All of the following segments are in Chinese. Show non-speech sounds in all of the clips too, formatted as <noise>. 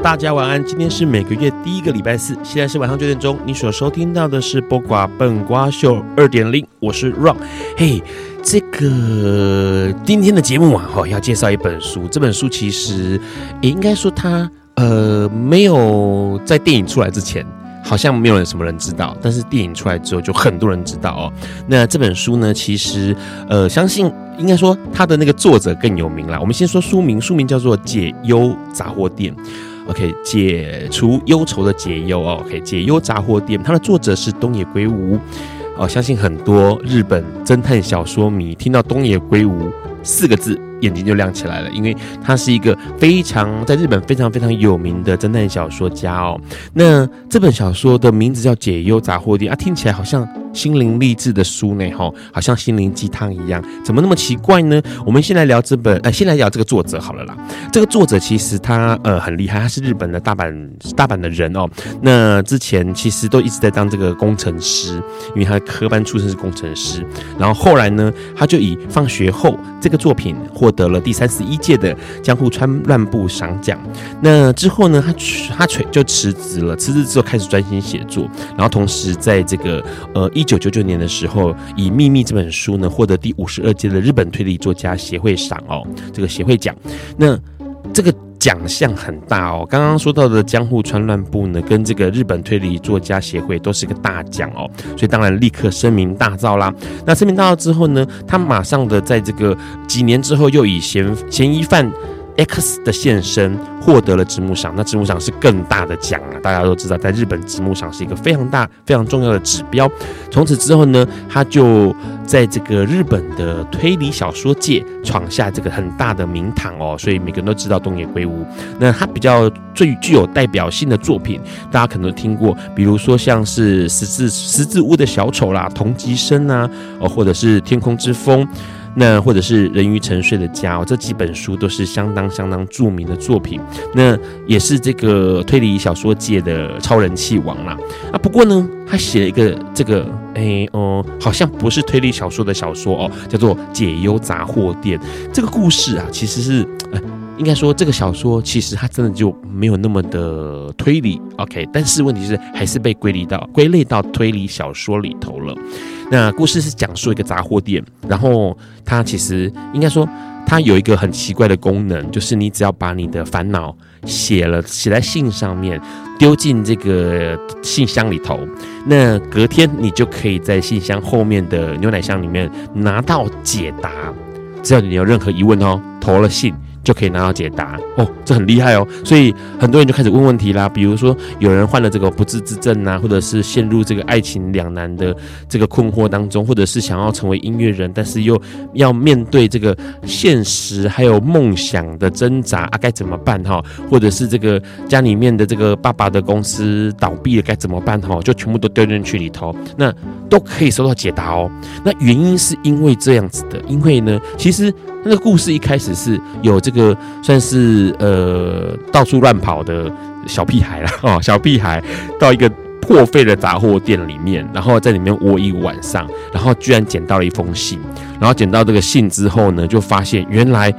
大家晚安，今天是每个月第一个礼拜四，现在是晚上九点钟。你所收听到的是播瓜笨瓜秀二点零，我是 Ron。嘿，这个今天的节目啊，哈，要介绍一本书。这本书其实也应该说它呃没有在电影出来之前，好像没有人什么人知道，但是电影出来之后就很多人知道哦。那这本书呢，其实呃相信应该说它的那个作者更有名啦。我们先说书名，书名叫做《解忧杂货店》。OK，解除忧愁的解忧哦。OK，解忧杂货店，它的作者是东野圭吾哦。相信很多日本侦探小说迷听到东野圭吾四个字，眼睛就亮起来了，因为他是一个非常在日本非常非常有名的侦探小说家哦。那这本小说的名字叫《解忧杂货店》啊，听起来好像心灵励志的书呢，哈，好像心灵鸡汤一样，怎么那么奇怪呢？我们先来聊这本，呃，先来聊这个作者好了啦。这个作者其实他呃很厉害，他是日本的大阪大阪的人哦。那之前其实都一直在当这个工程师，因为他的科班出身是工程师，然后后来呢，他就以放学后这个作品或获得了第三十一届的江户川乱步赏奖。那之后呢，他他垂就辞职了。辞职之后开始专心写作，然后同时在这个呃一九九九年的时候，以《秘密》这本书呢获得第五十二届的日本推理作家协会赏哦，这个协会奖。那这个。奖项很大哦，刚刚说到的江户川乱步呢，跟这个日本推理作家协会都是个大奖哦，所以当然立刻声名大噪啦。那声名大噪之后呢，他马上的在这个几年之后，又以嫌嫌疑犯。X 的现身获得了直木赏，那直木赏是更大的奖啊！大家都知道，在日本直木赏是一个非常大、非常重要的指标。从此之后呢，他就在这个日本的推理小说界闯下这个很大的名堂哦。所以每个人都知道东野圭吾。那他比较最具有代表性的作品，大家可能都听过，比如说像是十字十字屋的小丑啦、同级生啊，哦，或者是天空之风。那或者是人鱼沉睡的家哦，这几本书都是相当相当著名的作品。那也是这个推理小说界的超人气王啦。啊，不过呢，他写了一个这个，哎、哦、好像不是推理小说的小说哦，叫做《解忧杂货店》。这个故事啊，其实是，呃，应该说这个小说其实它真的就没有那么的推理，OK。但是问题是，还是被归类到归类到推理小说里头了。那故事是讲述一个杂货店，然后它其实应该说，它有一个很奇怪的功能，就是你只要把你的烦恼写了写在信上面，丢进这个信箱里头，那隔天你就可以在信箱后面的牛奶箱里面拿到解答，只要你有任何疑问哦，投了信。就可以拿到解答哦，这很厉害哦，所以很多人就开始问问题啦。比如说，有人患了这个不治之症啊，或者是陷入这个爱情两难的这个困惑当中，或者是想要成为音乐人，但是又要面对这个现实还有梦想的挣扎啊，该怎么办哈？或者是这个家里面的这个爸爸的公司倒闭了，该怎么办哈？就全部都丢进去里头，那都可以收到解答哦。那原因是因为这样子的，因为呢，其实。那个故事一开始是有这个算是呃到处乱跑的小屁孩啦，<laughs> 哦，小屁孩到一个破废的杂货店里面，然后在里面窝一晚上，然后居然捡到了一封信，然后捡到这个信之后呢，就发现原来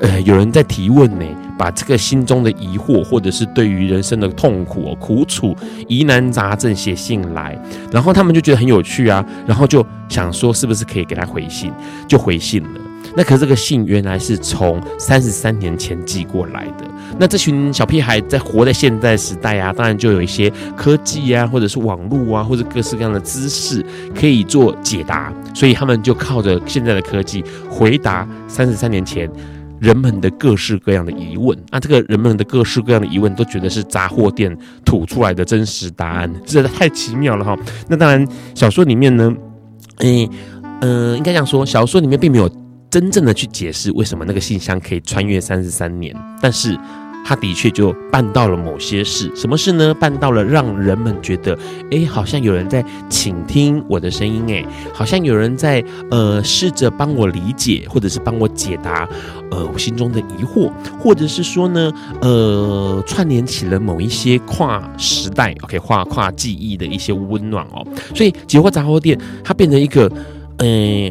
呃有人在提问呢，把这个心中的疑惑或者是对于人生的痛苦、苦楚、疑难杂症写信来，然后他们就觉得很有趣啊，然后就想说是不是可以给他回信，就回信了。那可是这个信原来是从三十三年前寄过来的。那这群小屁孩在活在现在时代啊，当然就有一些科技啊，或者是网络啊，或者各式各样的知识可以做解答，所以他们就靠着现在的科技回答三十三年前人们的各式各样的疑问。那这个人们的各式各样的疑问，都觉得是杂货店吐出来的真实答案，真的太奇妙了哈。那当然，小说里面呢，诶，呃，应该这样说，小说里面并没有真正的去解释为什么那个信箱可以穿越三十三年，但是。他的确就办到了某些事，什么事呢？办到了让人们觉得，哎，好像有人在倾听我的声音，哎，好像有人在呃试着帮我理解，或者是帮我解答，呃，我心中的疑惑，或者是说呢，呃，串联起了某一些跨时代，OK，跨跨记忆的一些温暖哦。所以，解惑杂货店它变成一个，呃。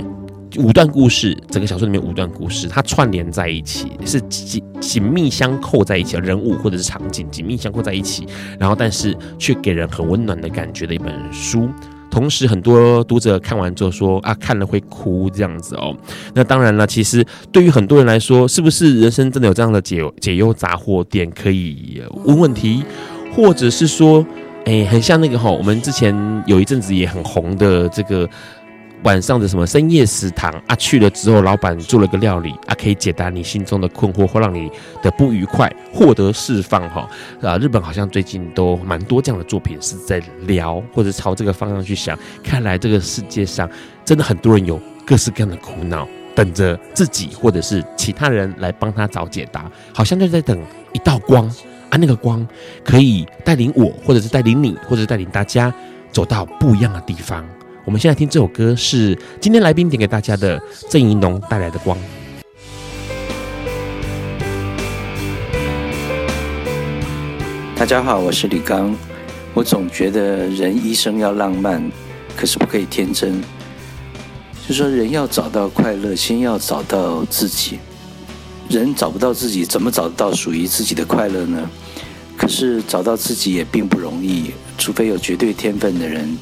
五段故事，整个小说里面五段故事，它串联在一起，是紧紧密相扣在一起，人物或者是场景紧密相扣在一起，然后但是却给人很温暖的感觉的一本书。同时，很多读者看完之后说啊，看了会哭这样子哦。那当然了，其实对于很多人来说，是不是人生真的有这样的解解忧杂货店可以问问题，或者是说，哎，很像那个哈，我们之前有一阵子也很红的这个。晚上的什么深夜食堂啊，去了之后，老板做了个料理啊，可以解答你心中的困惑，或让你的不愉快获得释放哈啊！日本好像最近都蛮多这样的作品是在聊，或者朝这个方向去想。看来这个世界上真的很多人有各式各样的苦恼，等着自己或者是其他人来帮他找解答，好像就在等一道光啊，那个光可以带领我，或者是带领你，或者是带领大家走到不一样的地方。我们现在听这首歌是今天来宾点给大家的郑宜农带来的光。大家好，我是李刚。我总觉得人一生要浪漫，可是不可以天真。就说人要找到快乐，先要找到自己。人找不到自己，怎么找得到属于自己的快乐呢？可是找到自己也并不容易，除非有绝对天分的人。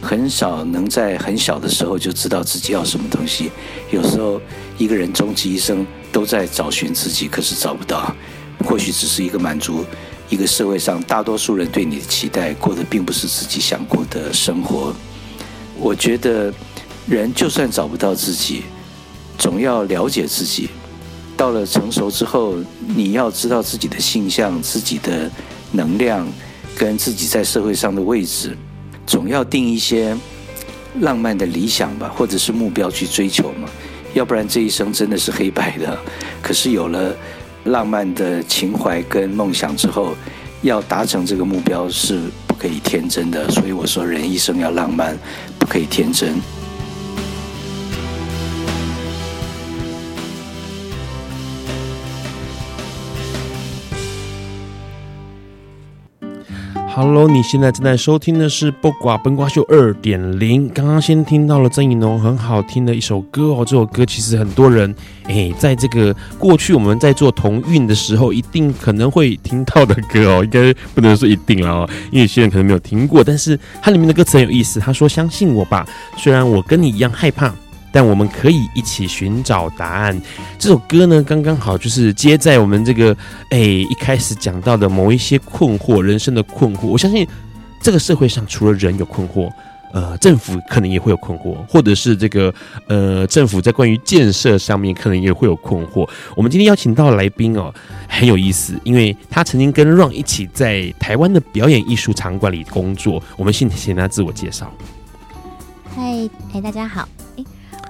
很少能在很小的时候就知道自己要什么东西。有时候一个人终其一生都在找寻自己，可是找不到。或许只是一个满足一个社会上大多数人对你的期待，过的并不是自己想过的生活。我觉得人就算找不到自己，总要了解自己。到了成熟之后，你要知道自己的性向、自己的能量跟自己在社会上的位置。总要定一些浪漫的理想吧，或者是目标去追求嘛，要不然这一生真的是黑白的。<laughs> 可是有了浪漫的情怀跟梦想之后，要达成这个目标是不可以天真的。所以我说，人一生要浪漫，不可以天真。Hello，你现在正在收听的是《不瓜崩瓜秀》二点零。刚刚先听到了郑宜农很好听的一首歌哦，这首歌其实很多人诶，在这个过去我们在做同运的时候，一定可能会听到的歌哦，应该不能说一定了哦，因为有些人可能没有听过，但是它里面的歌词很有意思。他说：“相信我吧，虽然我跟你一样害怕。”但我们可以一起寻找答案。这首歌呢，刚刚好就是接在我们这个哎一开始讲到的某一些困惑，人生的困惑。我相信这个社会上除了人有困惑，呃，政府可能也会有困惑，或者是这个呃政府在关于建设上面可能也会有困惑。我们今天邀请到来宾哦，很有意思，因为他曾经跟 Ron 一起在台湾的表演艺术场馆里工作。我们先请他自我介绍。嗨，哎，大家好。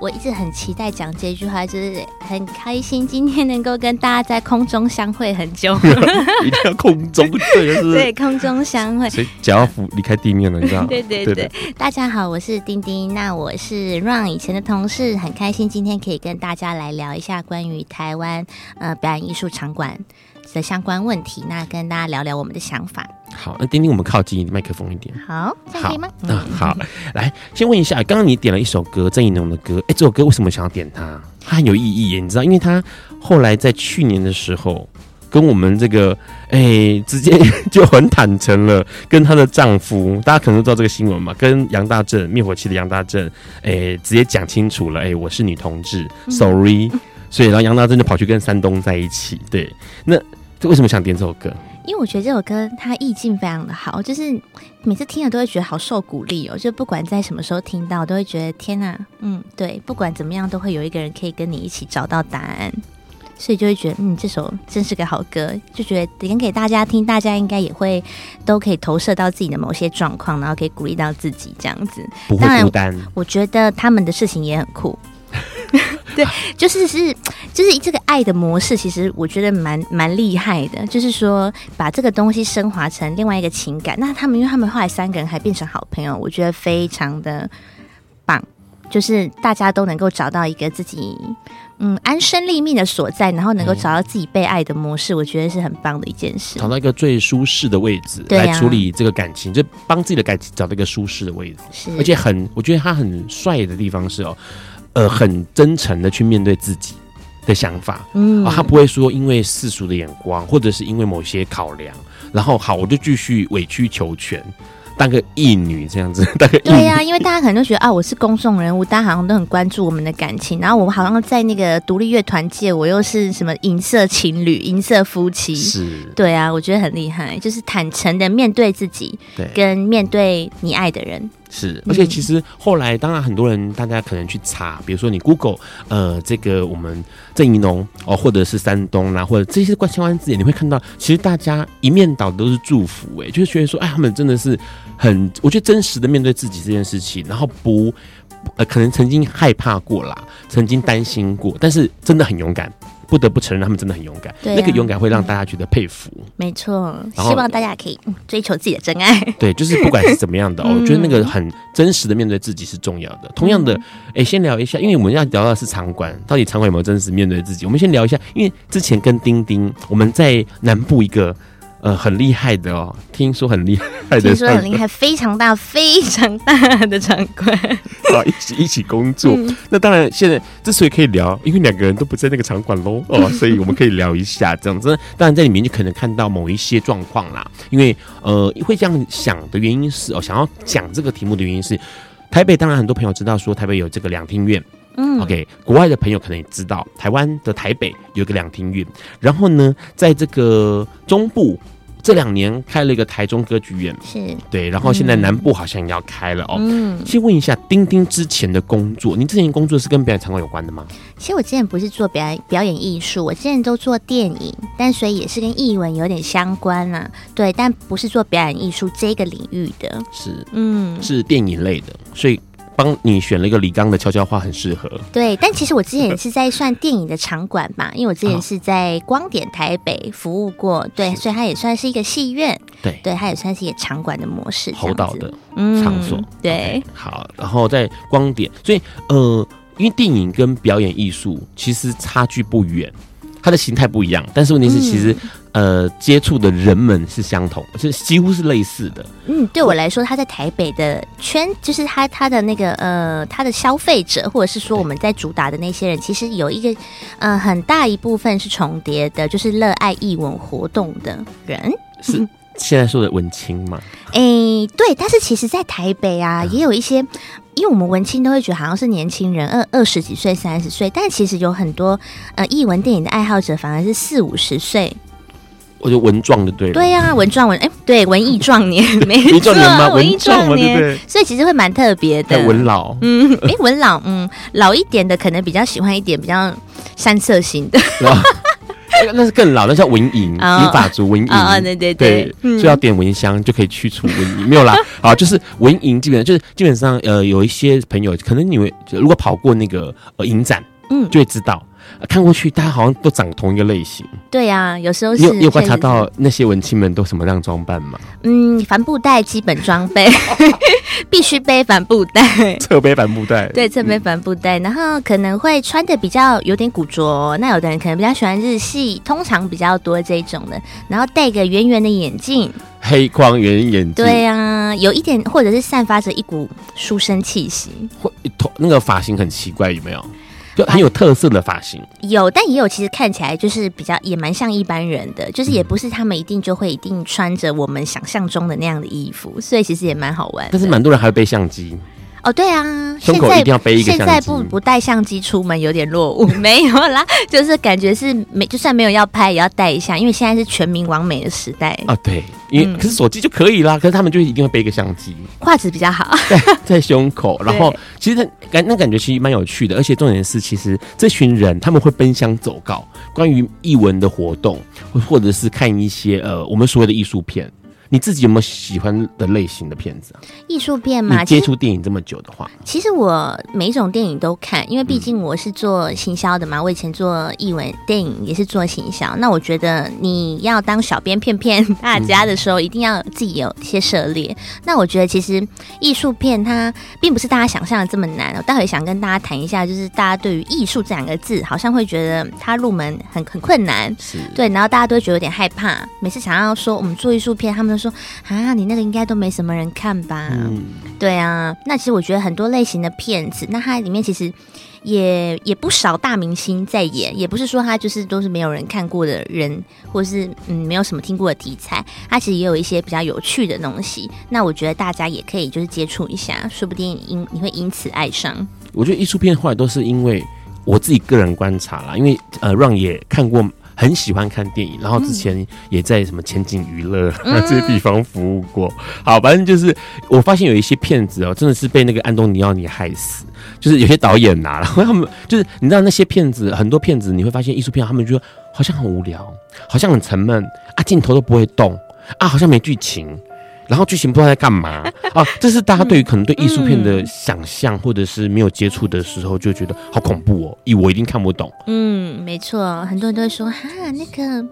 我一直很期待讲这句话，就是很开心今天能够跟大家在空中相会很久，<laughs> 一定要空中对，是对空中相会，所以脚要扶离开地面了，你知道？吗？对对。对，对，大家好，我是丁丁，那我是 Ron 以前的同事，很开心今天可以跟大家来聊一下关于台湾呃表演艺术场馆的相关问题，那跟大家聊聊我们的想法。好，那丁丁，我们靠近麦克风一点。好，这样可以吗？嗯，好。<laughs> 来，先问一下，刚刚你点了一首歌，郑宜农的歌。哎，这首歌为什么想要点它？它很有意义耶，你知道，因为他后来在去年的时候，跟我们这个哎、欸，直接就很坦诚了，跟她的丈夫，大家可能都知道这个新闻嘛，跟杨大正灭火器的杨大正，哎、欸，直接讲清楚了，哎、欸，我是女同志，sorry，所以然后杨大正就跑去跟山东在一起，对，那为什么想点这首歌？因为我觉得这首歌它意境非常的好，就是每次听了都会觉得好受鼓励哦，就不管在什么时候听到，都会觉得天哪，嗯，对，不管怎么样，都会有一个人可以跟你一起找到答案。所以就会觉得，嗯，这首真是个好歌，就觉得点给大家听，大家应该也会都可以投射到自己的某些状况，然后可以鼓励到自己这样子。不会孤单。我觉得他们的事情也很酷。<laughs> 对，就是是就是这个爱的模式，其实我觉得蛮蛮厉害的。就是说，把这个东西升华成另外一个情感。那他们，因为他们后来三个人还变成好朋友，我觉得非常的棒。就是大家都能够找到一个自己。嗯，安身立命的所在，然后能够找到自己被爱的模式，嗯、我觉得是很棒的一件事。找到一个最舒适的位置来处理这个感情，啊、就帮自己的感情找到一个舒适的位置。是，而且很，我觉得他很帅的地方是哦，呃，很真诚的去面对自己的想法。嗯、哦，他不会说因为世俗的眼光，或者是因为某些考量，然后好，我就继续委曲求全。当个义女这样子，当个对呀、啊，因为大家可能都觉得啊，我是公众人物，大家好像都很关注我们的感情，然后我们好像在那个独立乐团界，我又是什么银色情侣、银色夫妻，是，对啊，我觉得很厉害，就是坦诚的面对自己，对，跟面对你爱的人。是，而且其实后来，当然很多人，大家可能去查，比如说你 Google，呃，这个我们郑怡农哦，或者是山东啦、或者这些关相关字眼，你会看到，其实大家一面倒的都是祝福、欸，哎，就是觉得说，哎，他们真的是很，我觉得真实的面对自己这件事情，然后不，呃，可能曾经害怕过啦，曾经担心过，但是真的很勇敢。不得不承认，他们真的很勇敢。对、啊，那个勇敢会让大家觉得佩服。嗯、没错，希望大家可以追求自己的真爱。<laughs> 对，就是不管是怎么样的、哦，我觉得那个很真实的面对自己是重要的。嗯、同样的，哎、欸，先聊一下，因为我们要聊的是场馆，到底场馆有没有真实面对自己？我们先聊一下，因为之前跟丁丁，我们在南部一个。呃，很厉害的哦，听说很厉害的，听说很厉害，非常大、非常大的场馆，<laughs> 啊，一起一起工作。嗯、那当然，现在之所以可以聊，因为两个人都不在那个场馆喽，哦，<laughs> 所以我们可以聊一下这样子。当然，在里面就可能看到某一些状况啦。因为呃，会这样想的原因是哦，想要讲这个题目的原因是，台北当然很多朋友知道说台北有这个两厅院，嗯，OK，国外的朋友可能也知道，台湾的台北有个两厅院，然后呢，在这个中部。这两年开了一个台中歌剧院，是对，然后现在南部好像也要开了哦。嗯，先问一下丁丁之前的工作，您之前工作是跟表演场馆有关的吗？其实我之前不是做表演表演艺术，我之前都做电影，但所以也是跟艺文有点相关啦。对，但不是做表演艺术这个领域的，是嗯，是电影类的，所以。帮你选了一个李刚的悄悄话，很适合。对，但其实我之前也是在算电影的场馆吧，因为我之前是在光点台北服务过，对，所以它也算是一个戏院。对，对，它也算是一个场馆的模式，侯导的场所。嗯、对，okay, 好，然后在光点，所以呃，因为电影跟表演艺术其实差距不远。它的形态不一样，但是问题是，其实、嗯、呃，接触的人们是相同，是几乎是类似的。嗯，对我来说，他在台北的圈，就是他他的那个呃，他的消费者，或者是说我们在主打的那些人，其实有一个呃很大一部分是重叠的，就是热爱艺文活动的人。是现在说的文青嘛？哎、欸，对，但是其实，在台北啊，也有一些。因为我们文青都会觉得好像是年轻人，二二十几岁、三十岁，但其实有很多呃艺文电影的爱好者，反而是四五十岁。我就文壮的对。对呀、啊，文壮文哎，对，文艺壮年，<laughs> 没错，文艺壮年，所以其实会蛮特别的。文老，嗯，哎，文老，嗯，老一点的可能比较喜欢一点比较山色型的。那是更老，那叫蚊蝇，银发族蚊蝇，对对对，所以要点蚊香就可以驱除蚊蝇。没有啦，<laughs> 啊，就是蚊蝇，基本上就是基本上，呃，有一些朋友可能你们如果跑过那个呃影展，嗯，就会知道。看过去，大家好像都长同一个类型。对呀、啊，有时候是。你有有观察到那些文青们都什么样装扮吗？嗯，帆布袋基本装备，<laughs> 必须背帆布袋，<laughs> 侧背帆布袋。对，侧背帆布袋，然后可能会穿的比较有点古着。那有的人可能比较喜欢日系，通常比较多这种的。然后戴个圆圆的眼镜，黑框圆眼镜。对呀、啊，有一点，或者是散发着一股书生气息。会头那个发型很奇怪，有没有？就很有特色的发型。有，但也有其实看起来就是比较也蛮像一般人的，就是也不是他们一定就会一定穿着我们想象中的那样的衣服，所以其实也蛮好玩。但是蛮多人还会背相机。哦，对啊，胸口一定要背一个相机。现在不不带相机出门有点落伍，没有啦，就是感觉是没，就算没有要拍，也要带一下，因为现在是全民网美的时代啊。对，因为、嗯、可是手机就可以啦，可是他们就一定会背一个相机，画质比较好，<laughs> 在在胸口。<laughs> 然后其实感那感觉其实蛮有趣的，而且重点是，其实这群人他们会奔相走告，关于艺文的活动，或者是看一些呃我们所谓的艺术片。你自己有没有喜欢的类型的片子啊？艺术片嘛，你接触电影这么久的话，其实我每一种电影都看，因为毕竟我是做行销的嘛。我以前做译文电影也是做行销，那我觉得你要当小编骗骗大家的时候，一定要自己有一些涉猎。那我觉得其实艺术片它并不是大家想象的这么难。我待会想跟大家谈一下，就是大家对于艺术这两个字，好像会觉得它入门很很困难，是对，然后大家都会觉得有点害怕。每次想要说我们做艺术片，他们说啊，你那个应该都没什么人看吧？嗯，对啊。那其实我觉得很多类型的片子，那它里面其实也也不少大明星在演，也不是说它就是都是没有人看过的人，或是嗯没有什么听过的题材。它其实也有一些比较有趣的东西。那我觉得大家也可以就是接触一下，说不定因你会因此爱上。我觉得艺术片后来都是因为我自己个人观察啦，因为呃让也看过。很喜欢看电影，然后之前也在什么前景娱乐、嗯、<laughs> 这些地方服务过。好，反正就是我发现有一些骗子哦，真的是被那个安东尼奥尼害死。就是有些导演呐、啊，然后他们就是你知道那些骗子，很多骗子你会发现艺术片，他们就好像很无聊，好像很沉闷啊，镜头都不会动啊，好像没剧情。然后剧情不知道在干嘛 <laughs> 啊！这是大家对于可能对艺术片的想象，或者是没有接触的时候，就觉得好恐怖哦，以我一定看不懂。嗯，没错，很多人都会说哈，那个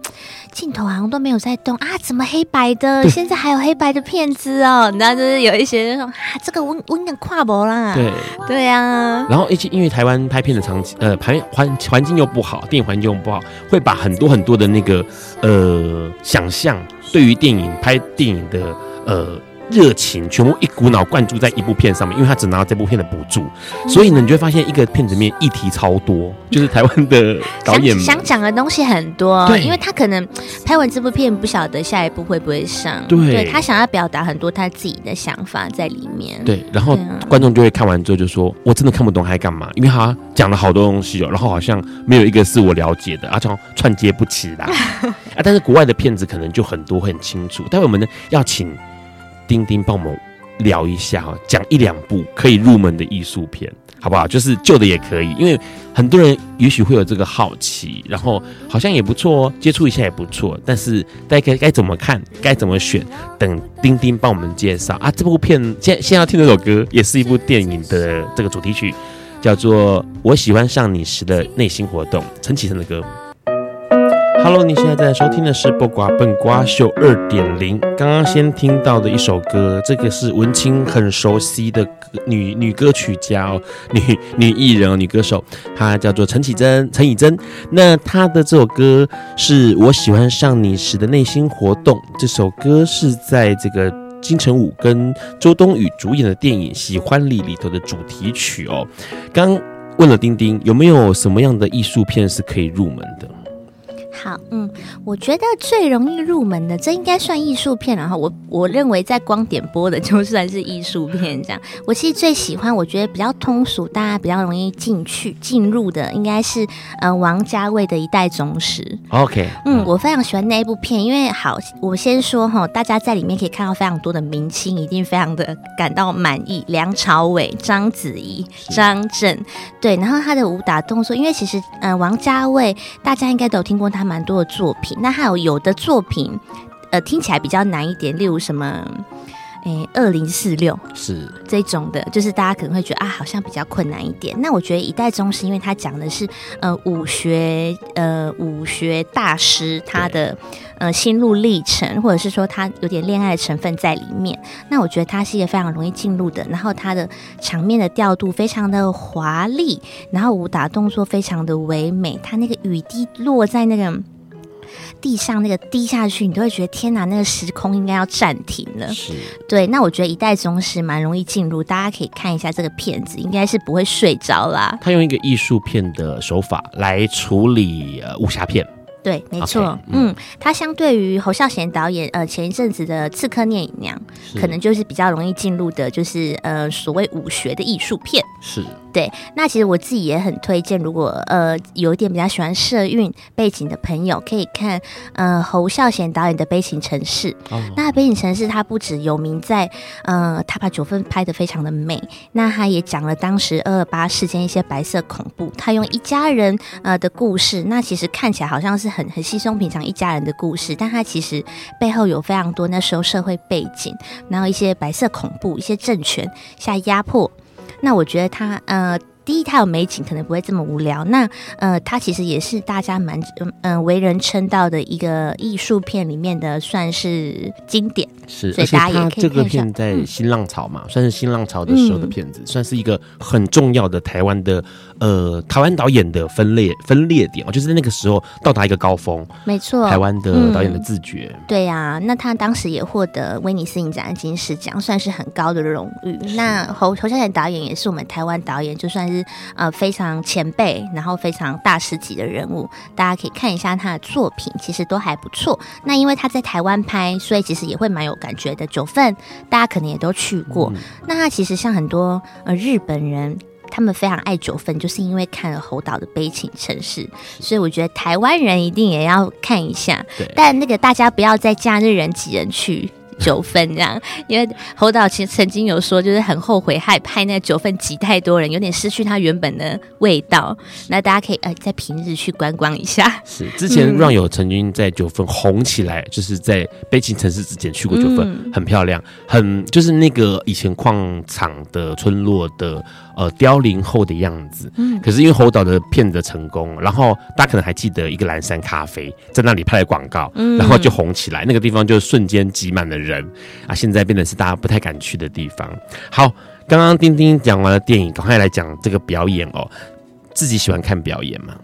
镜头好像都没有在动啊，怎么黑白的？现在还有黑白的片子哦。然后就是有一些人说啊，这个我我有点跨博啦。对对呀、啊。然后而且因为台湾拍片的场景呃环环环境又不好，电影环境又不好，会把很多很多的那个呃想象对于电影拍电影的。呃，热情全部一股脑灌注在一部片上面，因为他只拿到这部片的补助，所以呢，你就会发现一个片子里面议题超多，就是台湾的导演想讲的东西很多，对，因为他可能拍完这部片不晓得下一部会不会上，对，对他想要表达很多他自己的想法在里面，对，然后观众就会看完之后就说，我真的看不懂他在干嘛，因为他讲了好多东西哦，然后好像没有一个是我了解的，而且串接不起来。<laughs> 啊，但是国外的片子可能就很多很清楚，待会我们呢要请。丁丁帮我们聊一下哈，讲一两部可以入门的艺术片，好不好？就是旧的也可以，因为很多人也许会有这个好奇，然后好像也不错哦，接触一下也不错。但是大家该该怎么看，该怎么选？等丁丁帮我们介绍啊！这部片现现在要听这首歌，也是一部电影的这个主题曲，叫做《我喜欢上你时的内心活动》，陈綺贞的歌。Hello，你现在在收听的是《不瓜笨瓜秀》二点零。刚刚先听到的一首歌，这个是文青很熟悉的女女歌曲家，<laughs> 女女艺人哦，女歌手，她叫做陈绮贞，陈绮贞。那她的这首歌是我喜欢上你时的内心活动。这首歌是在这个金城武跟周冬雨主演的电影《喜欢你》里头的主题曲哦。刚问了丁丁有没有什么样的艺术片是可以入门的？好，嗯，我觉得最容易入门的，这应该算艺术片。然后我我认为在光点播的就算是艺术片。这样，<laughs> 我其实最喜欢，我觉得比较通俗，大家比较容易进去进入的，应该是呃王家卫的一代宗师。OK，嗯，我非常喜欢那一部片，因为好，我先说哈，大家在里面可以看到非常多的明星，一定非常的感到满意。梁朝伟、章子怡、张震，对，然后他的武打动作，因为其实呃王家卫大家应该都有听过他。蛮多的作品，那还有有的作品，呃，听起来比较难一点，例如什么，诶，二零四六是这种的，就是大家可能会觉得啊，好像比较困难一点。那我觉得一代宗师，因为他讲的是呃武学，呃武学大师他的呃心路历程，或者是说他有点恋爱的成分在里面。那我觉得他是一个非常容易进入的，然后他的场面的调度非常的华丽，然后武打动作非常的唯美，他那个雨滴落在那个。地上那个滴下去，你都会觉得天哪，那个时空应该要暂停了。是，对。那我觉得一代宗师蛮容易进入，大家可以看一下这个片子，应该是不会睡着啦。他用一个艺术片的手法来处理呃武侠片。对，没错，okay, 嗯，它相对于侯孝贤导演，呃，前一阵子的《刺客聂隐娘》，可能就是比较容易进入的，就是呃，所谓武学的艺术片。是。对，那其实我自己也很推荐，如果呃有一点比较喜欢社运背景的朋友，可以看呃侯孝贤导演的《悲情城市》。哦。那《悲情城市》它不止有名在呃，他把九份拍得非常的美，那他也讲了当时二二八事件一些白色恐怖，他用一家人呃的故事，那其实看起来好像是很很稀松平常一家人的故事，但他其实背后有非常多那时候社会背景，然后一些白色恐怖，一些政权下压迫。那我觉得他呃，第一他有美景，可能不会这么无聊。那呃，他其实也是大家蛮嗯、呃、为人称道的一个艺术片里面的算是经典。是，所以大家也这个片在新浪潮嘛，嗯、算是新浪潮的时候的片子，嗯、算是一个很重要的台湾的。呃，台湾导演的分裂分裂点哦，就是在那个时候到达一个高峰。没错，台湾的导演的自觉。嗯、对呀、啊，那他当时也获得威尼斯影展金狮奖，算是很高的荣誉。那侯侯孝贤导演也是我们台湾导演，就算是呃非常前辈，然后非常大师级的人物。大家可以看一下他的作品，其实都还不错。那因为他在台湾拍，所以其实也会蛮有感觉的。九份大家可能也都去过。嗯、那他其实像很多呃日本人。他们非常爱九份，就是因为看了侯导的《悲情城市》，所以我觉得台湾人一定也要看一下。对但那个大家不要在假日人挤人去。九份这样，<laughs> 因为侯导其实曾经有说，就是很后悔害拍那九份挤太多人，有点失去它原本的味道。那大家可以呃在平日去观光一下。是之前让有曾经在九份红起来，嗯、就是在悲情城市之前去过九份，嗯、很漂亮，很就是那个以前矿场的村落的呃凋零后的样子。嗯，可是因为侯导的片子成功，然后大家可能还记得一个蓝山咖啡在那里拍的广告，嗯、然后就红起来，那个地方就瞬间挤满了人。人啊，现在变得是大家不太敢去的地方。好，刚刚丁丁讲完了电影，赶快来讲这个表演哦。自己喜欢看表演吗？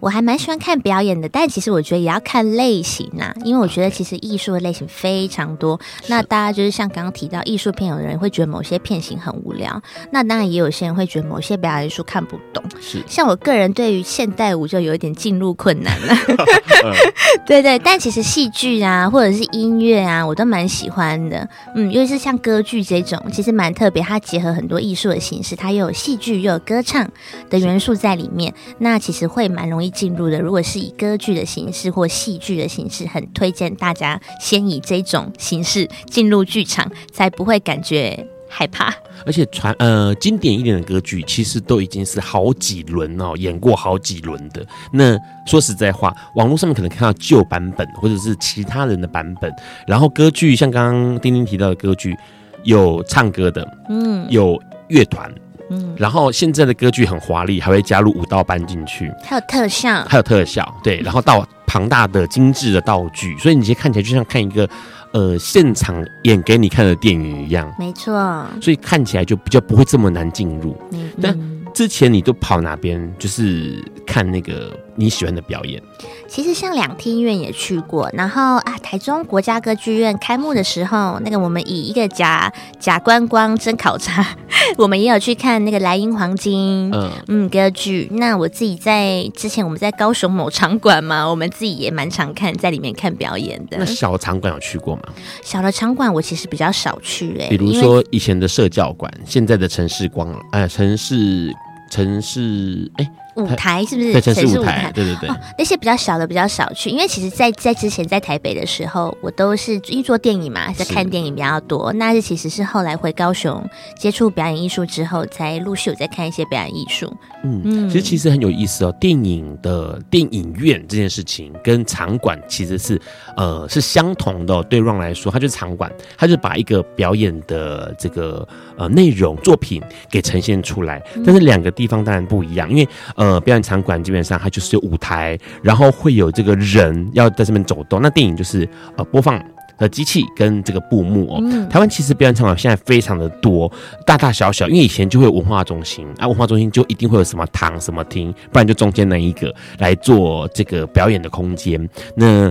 我还蛮喜欢看表演的，但其实我觉得也要看类型呐、啊，因为我觉得其实艺术的类型非常多。那大家就是像刚刚提到艺术片，有的人会觉得某些片型很无聊，那当然也有些人会觉得某些表演艺术看不懂。是，像我个人对于现代舞就有一点进入困难了。<laughs> <laughs> 对对，但其实戏剧啊，或者是音乐啊，我都蛮喜欢的。嗯，尤其是像歌剧这种，其实蛮特别，它结合很多艺术的形式，它又有戏剧又有歌唱的元素在里面，那其实会蛮容易。进入的，如果是以歌剧的形式或戏剧的形式，很推荐大家先以这种形式进入剧场，才不会感觉害怕。而且传呃经典一点的歌剧，其实都已经是好几轮哦，演过好几轮的。那说实在话，网络上面可能看到旧版本或者是其他人的版本，然后歌剧像刚刚丁丁提到的歌剧，有唱歌的，嗯，有乐团。嗯，然后现在的歌剧很华丽，还会加入舞蹈班进去，还有特效，还有特效，对，<laughs> 然后到庞大的精致的道具，所以你其实看起来就像看一个呃现场演给你看的电影一样，没错，所以看起来就比较不会这么难进入。嗯，但之前你都跑哪边？就是看那个。你喜欢的表演，其实像两厅院也去过，然后啊，台中国家歌剧院开幕的时候，那个我们以一个假假观光真考察，<laughs> 我们也有去看那个莱茵黄金嗯嗯歌剧。那我自己在之前我们在高雄某场馆嘛，我们自己也蛮常看在里面看表演的。那小场馆有去过吗？小的场馆我其实比较少去哎、欸，比如说以前的社教馆，现在的城市光哎、呃、城市城市哎。欸舞台是不是？对，城市舞台，对对对。哦，那些比较小的比较少去，因为其实在，在在之前在台北的时候，我都是因为做电影嘛，在看电影比较多。是那是其实是后来回高雄接触表演艺术之后，才陆续有在看一些表演艺术。嗯嗯，其实其实很有意思哦。电影的电影院这件事情跟场馆其实是呃是相同的哦。对 Ron 来说，它就是场馆，它就是把一个表演的这个呃内容作品给呈现出来。但是两个地方当然不一样，因为呃。呃，表演场馆基本上它就是有舞台，然后会有这个人要在这边走动。那电影就是呃播放的机器跟这个布幕哦。嗯、台湾其实表演场馆现在非常的多，大大小小，因为以前就会有文化中心啊，文化中心就一定会有什么堂什么厅，不然就中间那一个来做这个表演的空间。那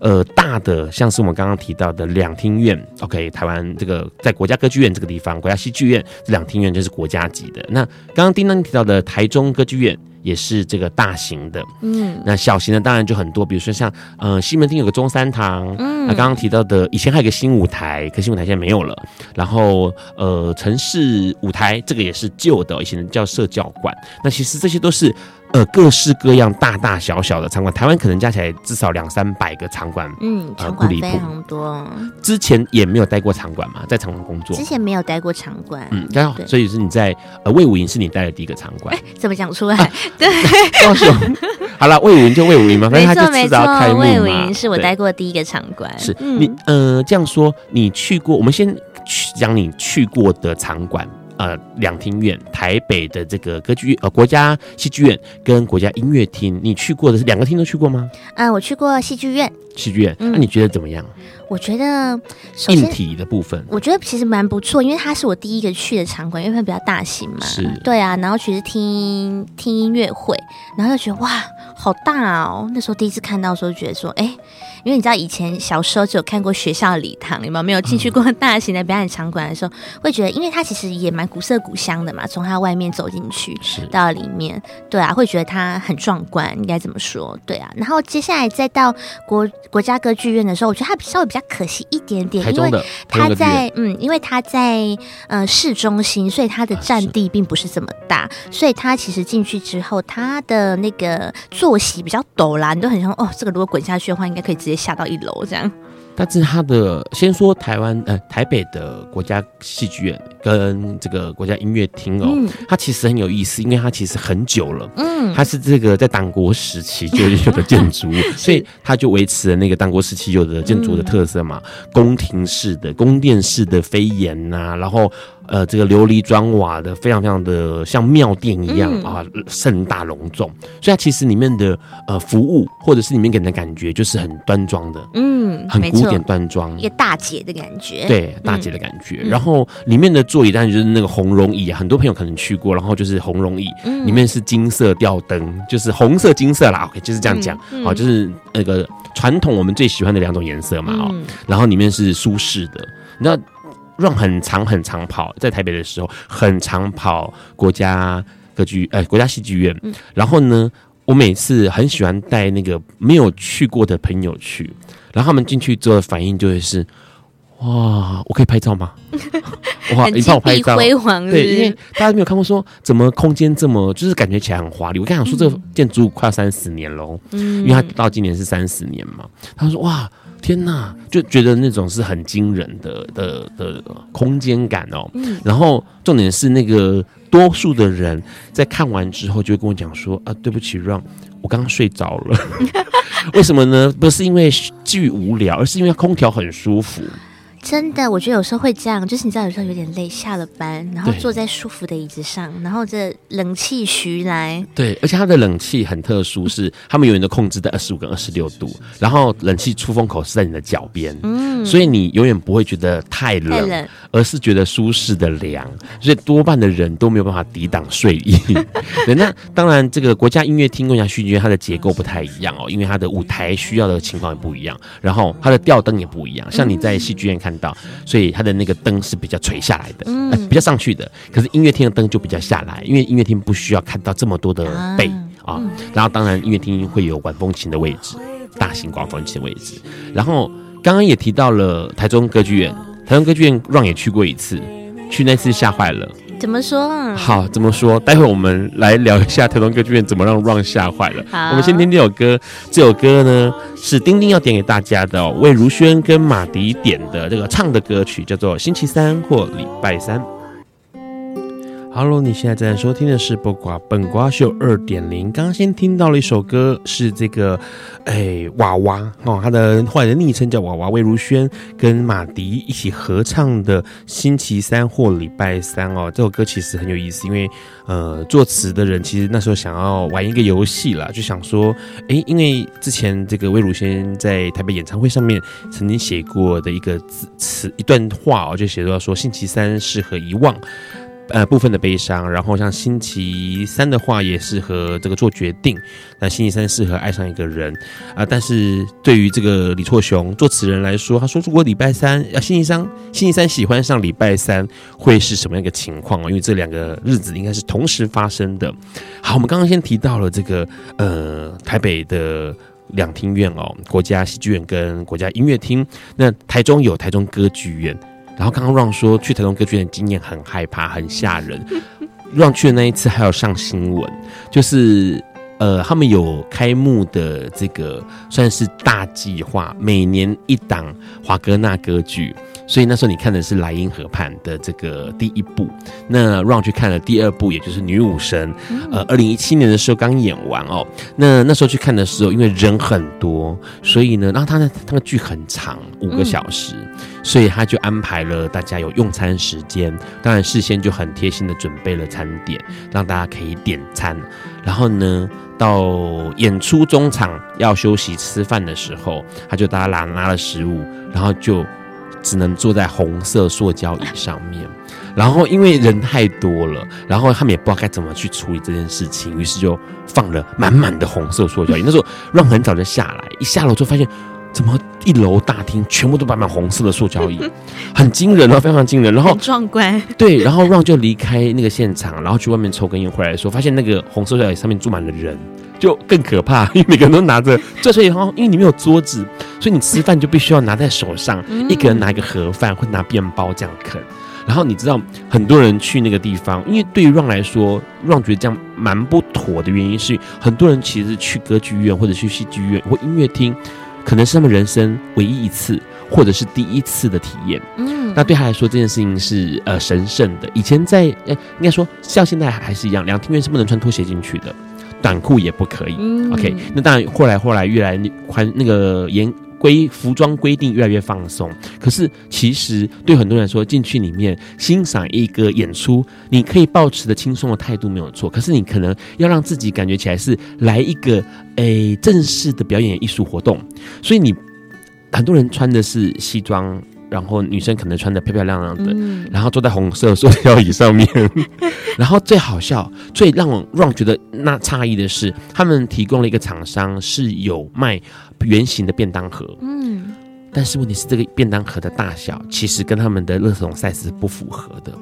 呃，大的像是我们刚刚提到的两厅院，OK，台湾这个在国家歌剧院这个地方，国家戏剧院这两厅院就是国家级的。那刚刚叮当提到的台中歌剧院。也是这个大型的，嗯，那小型的当然就很多，比如说像呃西门町有个中山堂，嗯，那刚刚提到的以前还有个新舞台，可新舞台现在没有了。然后呃城市舞台这个也是旧的，以前叫社教馆。那其实这些都是。呃，各式各样、大大小小的场馆，台湾可能加起来至少两三百个场馆。嗯，场馆非常多。之前也没有待过场馆嘛，在场馆工作。之前没有待过场馆。嗯，刚好，所以是你在呃魏武营是你待的第一个场馆。哎，怎么讲出来？啊、对，<laughs> 告诉我。<laughs> 好了，魏武营就魏武营嘛，反正他就迟早开幕嘛。卫武营是我待过的第一个场馆。是、嗯、你呃这样说，你去过？我们先去讲你去过的场馆。呃，两厅院，台北的这个歌剧呃国家戏剧院跟国家音乐厅，你去过的是两个厅都去过吗？啊、我去过戏剧院。戏剧院，那、嗯啊、你觉得怎么样？我觉得硬体的部分，我觉得其实蛮不错，因为它是我第一个去的场馆，因为它比较大型嘛。是，对啊，然后其实听听音乐会，然后就觉得哇，好大哦！那时候第一次看到的时候，觉得说，哎。因为你知道以前小时候只有看过学校礼堂，有没有没有进去过大型的表演场馆的时候，会觉得，因为它其实也蛮古色古香的嘛，从它外面走进去到里面，对啊，会觉得它很壮观，应该怎么说？对啊。然后接下来再到国国家歌剧院的时候，我觉得它稍微比较可惜一点点，因为它在嗯，因为它在呃市中心，所以它的占地并不是这么大，所以它其实进去之后，它的那个坐席比较陡啦，你都很想哦，这个如果滚下去的话，应该可以直接下到一楼这样。但是它的先说台湾呃台北的国家戏剧院跟这个国家音乐厅哦，嗯、它其实很有意思，因为它其实很久了，嗯，它是这个在党国时期就有的建筑物，<laughs> 所以它就维持了那个党国时期有的建筑的特色嘛，宫廷式的、宫殿式的飞檐呐、啊，然后。呃，这个琉璃砖瓦的，非常非常的像庙殿一样、嗯、啊，盛大隆重。所以它其实里面的呃服务，或者是里面给人的感觉，就是很端庄的，嗯，很古典端庄，一个大姐的感觉，对，大姐的感觉。嗯、然后里面的座椅当然就是那个红绒椅，很多朋友可能去过，然后就是红绒椅，嗯、里面是金色吊灯，就是红色、金色啦。OK，就是这样讲，好、就是那个传统我们最喜欢的两种颜色嘛，哦、嗯，然后里面是舒适的，你知道。让很长很长跑，在台北的时候很长跑国家歌剧呃国家戏剧院，嗯、然后呢，我每次很喜欢带那个没有去过的朋友去，然后他们进去之后的反应就会是哇，我可以拍照吗？<laughs> 哇，你帮我拍照，辉煌是是？对，因为大家没有看过说怎么空间这么就是感觉起来很华丽。我刚想说这个建筑物快要三十年喽，嗯，因为它到今年是三十年嘛，他说哇。天呐，就觉得那种是很惊人的的的空间感哦。嗯，然后重点是那个多数的人在看完之后就会跟我讲说啊，对不起，Ron，我刚刚睡着了。<laughs> 为什么呢？不是因为剧无聊，而是因为空调很舒服。真的，我觉得有时候会这样，就是你知道，有时候有点累，下了班，然后坐在舒服的椅子上，然后这冷气徐来。对，而且它的冷气很特殊，是 <laughs> 他们永远都控制在二十五跟二十六度，然后冷气出风口是在你的脚边，嗯，所以你永远不会觉得太冷，太冷，而是觉得舒适的凉，所以多半的人都没有办法抵挡睡意。<laughs> 对，那当然，这个国家音乐厅、国家戏剧院它的结构不太一样哦，因为它的舞台需要的情况也不一样，然后它的吊灯也不一样，像你在戏剧院看。看到，所以它的那个灯是比较垂下来的，嗯、呃，比较上去的。可是音乐厅的灯就比较下来，因为音乐厅不需要看到这么多的背啊。然后当然音乐厅会有管风琴的位置，大型管风琴的位置。然后刚刚也提到了台中歌剧院，台中歌剧院 Ron 也去过一次，去那次吓坏了。怎么说啊？好，怎么说？待会我们来聊一下台中歌剧院怎么让 Run 吓坏了。好，我们先听这首歌。这首歌呢是丁丁要点给大家的，哦，魏如萱跟马迪点的这个唱的歌曲，叫做《星期三或礼拜三》。Hello，你现在正在收听的是《播瓜本瓜秀》二点零。刚刚先听到了一首歌，是这个，哎，娃娃哦，他的坏的昵称叫娃娃魏如萱，跟马迪一起合唱的《星期三或礼拜三》哦。这首歌其实很有意思，因为呃，作词的人其实那时候想要玩一个游戏啦，就想说，哎，因为之前这个魏如萱在台北演唱会上面曾经写过的一个字词一段话哦，就写到说星期三适合遗忘。呃，部分的悲伤，然后像星期三的话，也适合这个做决定。那星期三适合爱上一个人啊、但是对于这个李错雄作词人来说，他说如果礼拜三啊，星期三星期三喜欢上礼拜三，会是什么样一个情况？因为这两个日子应该是同时发生的。好，我们刚刚先提到了这个呃，台北的两厅院哦，国家戏剧院跟国家音乐厅。那台中有台中歌剧院。然后刚刚 Ron 说去台中歌剧院的经验很害怕，很吓人。Ron 去的那一次还有上新闻，就是呃，他们有开幕的这个算是大计划，每年一档华格纳歌剧。所以那时候你看的是《莱茵河畔》的这个第一部，那 Ron 去看了第二部，也就是《女武神》。呃，二零一七年的时候刚演完哦。那那时候去看的时候，因为人很多，所以呢，然后他的他的剧很长，五个小时，所以他就安排了大家有用餐时间。当然事先就很贴心的准备了餐点，让大家可以点餐。然后呢，到演出中场要休息吃饭的时候，他就大家拿拿了食物，然后就。只能坐在红色塑胶椅上面，然后因为人太多了，然后他们也不知道该怎么去处理这件事情，于是就放了满满的红色塑胶椅。那时候让很早就下来，一下楼就发现怎么一楼大厅全部都摆满红色的塑胶椅，<laughs> 很惊人哦，非常惊人。然后壮观，对，然后让就离开那个现场，然后去外面抽根烟回来的时候，发现那个红色塑胶椅上面住满了人。就更可怕，因为每个人都拿着，所以然后因为你没有桌子，所以你吃饭就必须要拿在手上，一个人拿一个盒饭或拿面包这样啃。然后你知道很多人去那个地方，因为对于 Ron 来说，Ron 觉得这样蛮不妥的原因是，很多人其实去歌剧院或者去戏剧院或音乐厅，可能是他们人生唯一一次或者是第一次的体验。嗯，那对他来说这件事情是呃神圣的。以前在呃应该说像现在还是一样，两厅院是不能穿拖鞋进去的。短裤也不可以。嗯、OK，那当然，后来后来越来宽那个严规服装规定越来越放松。可是其实对很多人来说，进去里面欣赏一个演出，你可以保持的轻松的态度没有错。可是你可能要让自己感觉起来是来一个诶、欸、正式的表演艺术活动。所以你很多人穿的是西装。然后女生可能穿的漂漂亮亮的，嗯、然后坐在红色塑料椅上面。<laughs> 然后最好笑、最让我让我觉得那诧异的是，他们提供了一个厂商是有卖圆形的便当盒。嗯，但是问题是这个便当盒的大小其实跟他们的垃圾桶 size 是不符合的。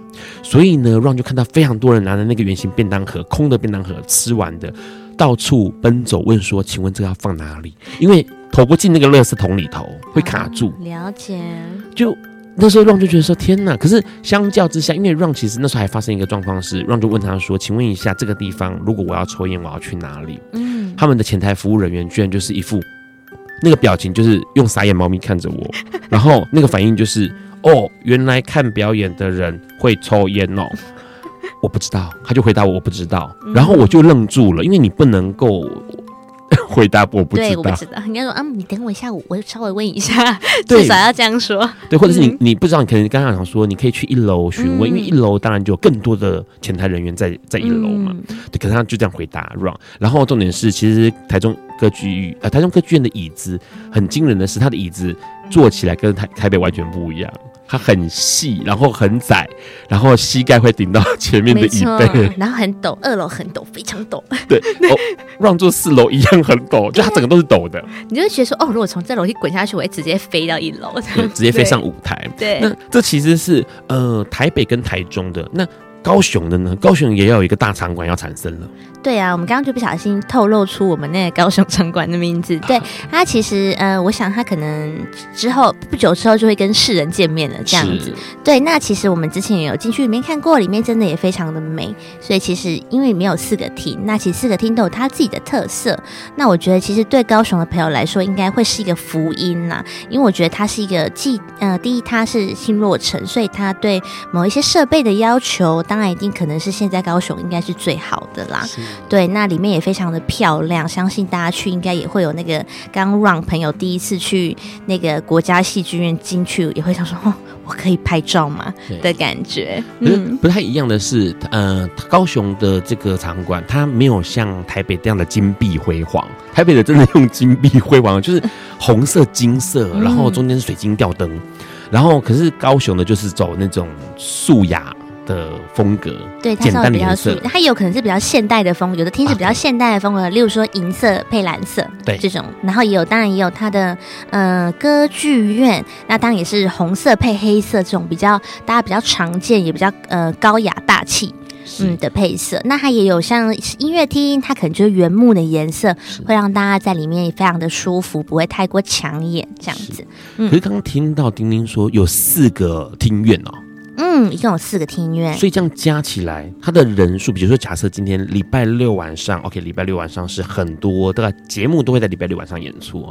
所以呢，，Ron 就看到非常多人拿着那个圆形便当盒，空的便当盒吃完的，到处奔走问说：“请问这个要放哪里？”因为投不进那个垃圾桶里头，会卡住。啊、了解。就那时候，Ron 就觉得说：“天哪！”可是相较之下，因为 Ron 其实那时候还发生一个状况是，Ron 就问他说：“请问一下，这个地方如果我要抽烟，我要去哪里？”嗯，他们的前台服务人员居然就是一副那个表情，就是用傻眼猫咪看着我，<laughs> 然后那个反应就是：“哦，原来看表演的人会抽烟哦。”我不知道，他就回答我：“我不知道。”然后我就愣住了，因为你不能够。<laughs> 回答我不知道，对，我不知道。应该说啊，你等我一下，我我稍微问一下，<laughs> 至少要这样说。对，或者是你你不知道，你可能刚刚想说，你可以去一楼询问，嗯、因为一楼当然就有更多的前台人员在在一楼嘛。嗯、对，可是他就这样回答 wrong。然后重点是，其实台中歌剧呃台中歌剧院的椅子很惊人的是，他的椅子坐起来跟台台北完全不一样。它很细，然后很窄，然后膝盖会顶到前面的椅背，然后很陡，二楼很陡，非常陡。对，<laughs> 哦，让座四楼一样很陡，就它整个都是陡的。<laughs> 你就会觉得说，哦，如果从这楼梯滚下去，我会直接飞到一楼，对，直接飞上舞台。<laughs> 对，那这其实是呃台北跟台中的那。高雄的呢？高雄也要有一个大场馆要产生了。对啊，我们刚刚就不小心透露出我们那个高雄场馆的名字。<laughs> 对，它其实呃，我想它可能之后不久之后就会跟世人见面了，这样子。对，那其实我们之前也有进去里面看过，里面真的也非常的美。所以其实因为里面有四个厅，那其实四个厅都有它自己的特色。那我觉得其实对高雄的朋友来说，应该会是一个福音啦，因为我觉得它是一个既呃，第一它是新落成，所以它对某一些设备的要求当当然一定可能是现在高雄应该是最好的啦。对，那里面也非常的漂亮，相信大家去应该也会有那个刚让朋友第一次去那个国家戏剧院进去，也会想说，哦，我可以拍照吗？的感觉。嗯，不太一样的是，呃，高雄的这个场馆，它没有像台北这样的金碧辉煌。台北的真的用金碧辉煌，<laughs> 就是红色、金色，然后中间是水晶吊灯。然后，可是高雄的，就是走那种素雅的风格，对，简单的颜色。它有可能是比较现代的风格，有的听是比较现代的风格，啊、例如说银色配蓝色，对这种。然后也有，当然也有它的呃歌剧院，那当然也是红色配黑色这种比较大家比较常见，也比较呃高雅大气。嗯的配色，那它也有像音乐厅，它可能就是原木的颜色，会让大家在里面也非常的舒服，不会太过抢眼这样子。可是刚刚听到丁丁说有四个厅院哦，嗯，一共有四个厅院，所以这样加起来，它的人数，比如说假设今天礼拜六晚上，OK，礼拜六晚上是很多，对吧节目都会在礼拜六晚上演出。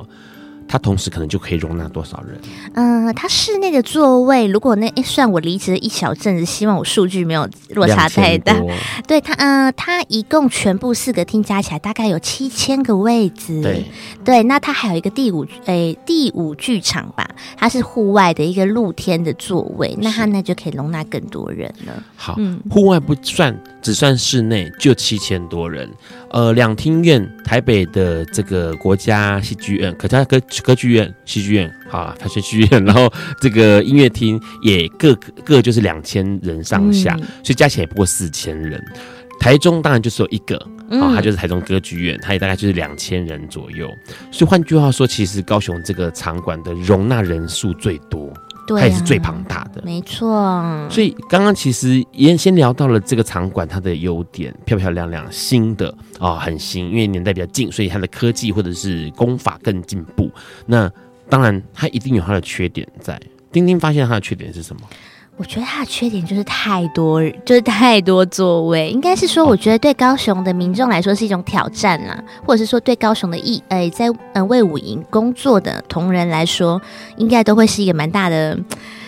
它同时可能就可以容纳多少人？嗯，它室内的座位，如果那诶，算我离职了一小阵子，希望我数据没有落差太大。<laughs> 对它，嗯，它一共全部四个厅加起来大概有七千个位置。对对，那它还有一个第五诶第五剧场吧，它是户外的一个露天的座位，那它那就可以容纳更多人了。好，嗯，户外不算。只算室内就七千多人，呃，两厅院，台北的这个国家戏剧院、可嘉歌歌剧院、戏剧院，啊，台北戏剧院，然后这个音乐厅也各各就是两千人上下，嗯、所以加起来也不过四千人。台中当然就是有一个，啊，它就是台中歌剧院，它也大概就是两千人左右。所以换句话说，其实高雄这个场馆的容纳人数最多。对啊，它也是最庞大的，没错。所以刚刚其实也先聊到了这个场馆它的优点，漂漂亮亮，新的啊、哦，很新，因为年代比较近，所以它的科技或者是功法更进步。那当然，它一定有它的缺点在。丁丁发现它的缺点是什么？我觉得它的缺点就是太多，就是太多座位。应该是说，我觉得对高雄的民众来说是一种挑战啦，或者是说对高雄的艺，呃，在呃卫武营工作的同仁来说，应该都会是一个蛮大的。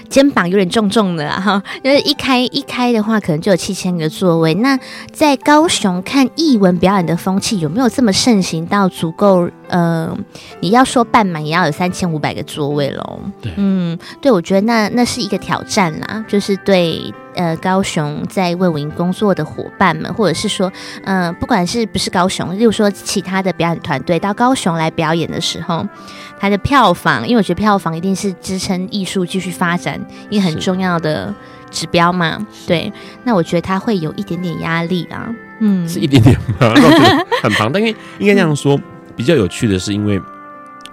肩膀有点重重的哈，因为一开一开的话，可能就有七千个座位。那在高雄看艺文表演的风气有没有这么盛行到足够？呃，你要说办满也要有三千五百个座位喽。对，嗯，对，我觉得那那是一个挑战啦，就是对呃高雄在魏武营工作的伙伴们，或者是说，嗯、呃，不管是不是高雄，例如说其他的表演团队到高雄来表演的时候。它的票房，因为我觉得票房一定是支撑艺术继续发展一个很重要的指标嘛。对，那我觉得它会有一点点压力啊。嗯，是一点点吗？<laughs> 很庞大，因为应该这样说，<laughs> 比较有趣的是，因为。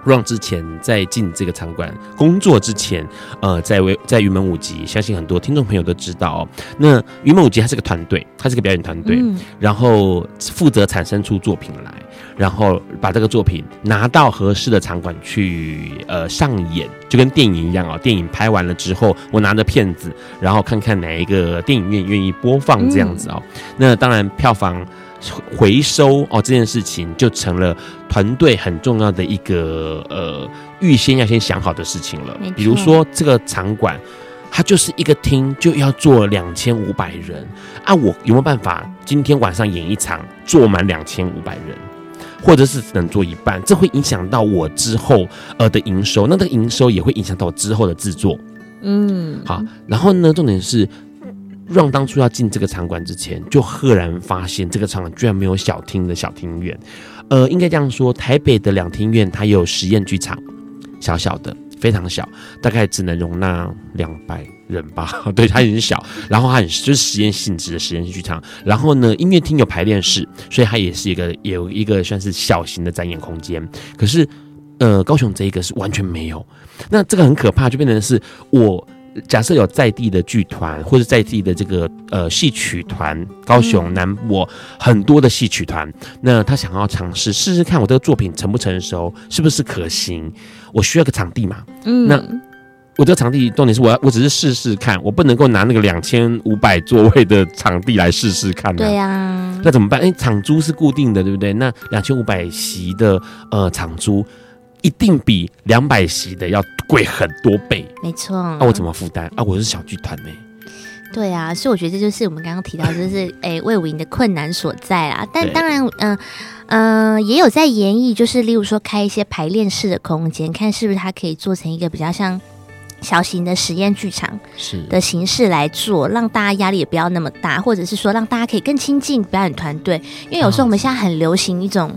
让之前在进这个场馆工作之前，呃，在为在云门舞集，相信很多听众朋友都知道哦。那云门舞集它是个团队，它是个表演团队，嗯、然后负责产生出作品来，然后把这个作品拿到合适的场馆去呃上演，就跟电影一样哦。电影拍完了之后，我拿着片子，然后看看哪一个电影院愿意播放这样子哦。嗯、那当然票房。回收哦，这件事情就成了团队很重要的一个呃，预先要先想好的事情了。比如说这个场馆，它就是一个厅就要坐两千五百人啊，我有没有办法今天晚上演一场坐满两千五百人，或者是只能坐一半？这会影响到我之后呃的营收，那这个营收也会影响到我之后的制作。嗯，好，然后呢，重点是。让当初要进这个场馆之前，就赫然发现这个场馆居然没有小厅的小庭院。呃，应该这样说，台北的两厅院它有实验剧场，小小的，非常小，大概只能容纳两百人吧。<laughs> 对，它很小，然后它很就是实验性质的实验剧场。然后呢，音乐厅有排练室，所以它也是一个有一个算是小型的展演空间。可是，呃，高雄这一个是完全没有。那这个很可怕，就变成是我。假设有在地的剧团，或者在地的这个呃戏曲团，高雄南部很多的戏曲团，那他想要尝试试试看我这个作品成不成熟，是不是可行？我需要个场地嘛？嗯，那我这个场地重点是我要，我只是试试看，我不能够拿那个两千五百座位的场地来试试看。对呀，那怎么办？哎，场租是固定的，对不对？那两千五百席的呃场租。一定比两百席的要贵很多倍，没错。那、啊、我怎么负担啊？我是小剧团呢。对啊，所以我觉得这就是我们刚刚提到，就是诶 <laughs> 魏武营的困难所在啦。但当然，嗯嗯、呃，也有在演绎，就是例如说开一些排练室的空间，看是不是它可以做成一个比较像。小型的实验剧场是的形式来做，让大家压力也不要那么大，或者是说让大家可以更亲近表演团队。因为有时候我们现在很流行一种，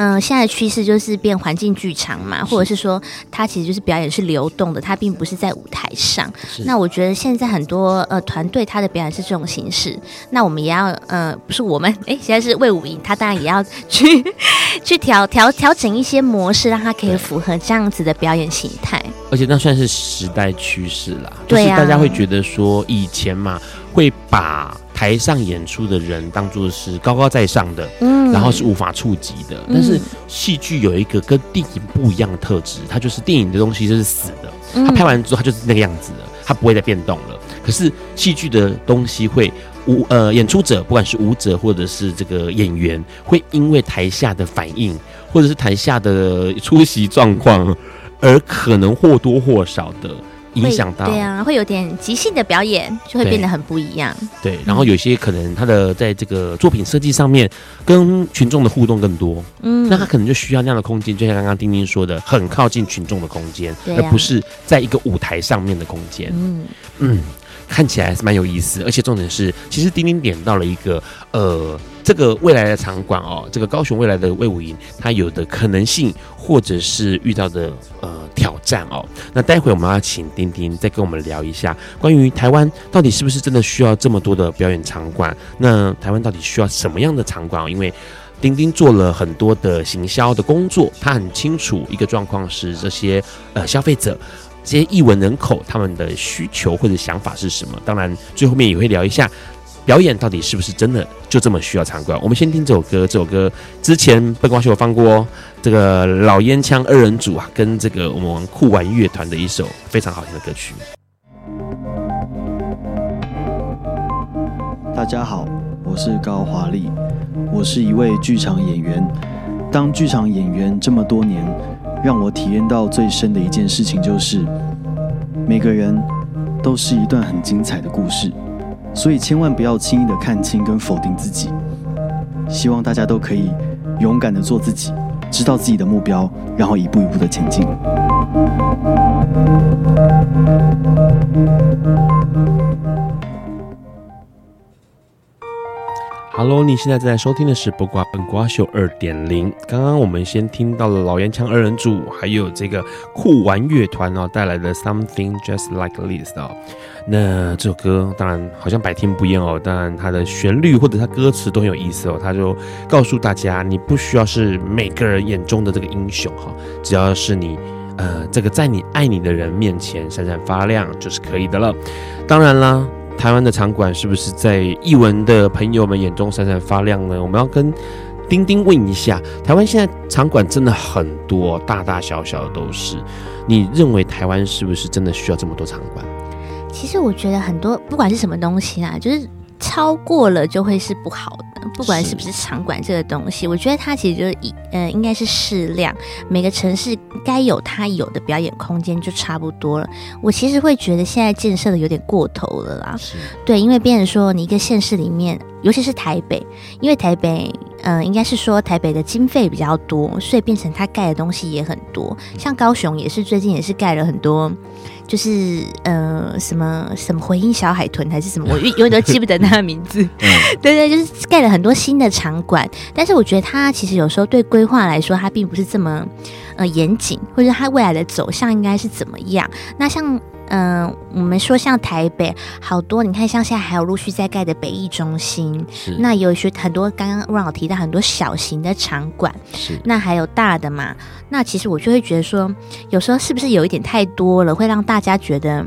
嗯、呃，现在的趋势就是变环境剧场嘛，或者是说它其实就是表演是流动的，它并不是在舞台上。那我觉得现在很多呃团队他的表演是这种形式，那我们也要呃不是我们哎，现在是魏武营，他当然也要去 <laughs> 去调调调整一些模式，让他可以符合这样子的表演形态。而且那算是时代趋势啦，就是大家会觉得说，以前嘛，会把台上演出的人当做是高高在上的，嗯，然后是无法触及的。但是戏剧有一个跟电影不一样的特质，它就是电影的东西就是死的，它拍完之后它就是那个样子的，它不会再变动了。可是戏剧的东西会舞呃，演出者不管是舞者或者是这个演员，会因为台下的反应或者是台下的出席状况。而可能或多或少的影响到，对啊，会有点即兴的表演，就会变得很不一样。对，对，然后有些可能他的在这个作品设计上面跟群众的互动更多，嗯，那他可能就需要那样的空间，就像刚刚丁丁说的，很靠近群众的空间，啊，而不是在一个舞台上面的空间。嗯。嗯，看起来还是蛮有意思，而且重点是，其实丁丁点到了一个呃。这个未来的场馆哦，这个高雄未来的卫武营，它有的可能性，或者是遇到的呃挑战哦。那待会我们要请丁丁再跟我们聊一下，关于台湾到底是不是真的需要这么多的表演场馆？那台湾到底需要什么样的场馆？因为丁丁做了很多的行销的工作，他很清楚一个状况是这些呃消费者、这些艺文人口他们的需求或者想法是什么。当然，最后面也会聊一下。表演到底是不是真的就这么需要参观？我们先听这首歌。这首歌之前笨瓜秀有放过，这个老烟枪二人组啊，跟这个我们酷玩乐团的一首非常好听的歌曲。大家好，我是高华丽，我是一位剧场演员。当剧场演员这么多年，让我体验到最深的一件事情就是，每个人都是一段很精彩的故事。所以千万不要轻易的看清跟否定自己。希望大家都可以勇敢的做自己，知道自己的目标，然后一步一步的前进。Hello，你现在正在收听的是《不瓜本瓜秀》二点零。刚刚我们先听到了老烟枪二人组，还有这个酷玩乐团哦带来的《Something Just Like This》哦。那这首歌当然好像百听不厌哦，当然它的旋律或者它歌词都很有意思哦。他就告诉大家，你不需要是每个人眼中的这个英雄哈，只要是你呃这个在你爱你的人面前闪闪发亮就是可以的了。当然啦。台湾的场馆是不是在译文的朋友们眼中闪闪发亮呢？我们要跟丁丁问一下，台湾现在场馆真的很多，大大小小的都是。你认为台湾是不是真的需要这么多场馆？其实我觉得很多，不管是什么东西啦，就是超过了就会是不好的。不管是不是场馆这个东西，我觉得它其实就是一呃，应该是适量。每个城市该有它有的表演空间就差不多了。我其实会觉得现在建设的有点过头了啦。对，因为变成说你一个县市里面，尤其是台北，因为台北，嗯、呃，应该是说台北的经费比较多，所以变成它盖的东西也很多。像高雄也是最近也是盖了很多。就是呃什么什么回音小海豚还是什么，<laughs> 我永远都记不得他的名字。<laughs> 对对，就是盖了很多新的场馆，但是我觉得它其实有时候对规划来说，它并不是这么呃严谨，或者它未来的走向应该是怎么样？那像。嗯、呃，我们说像台北好多，你看像现在还有陆续在盖的北艺中心，那有些很多刚刚让我提到很多小型的场馆，是那还有大的嘛？那其实我就会觉得说，有时候是不是有一点太多了，会让大家觉得，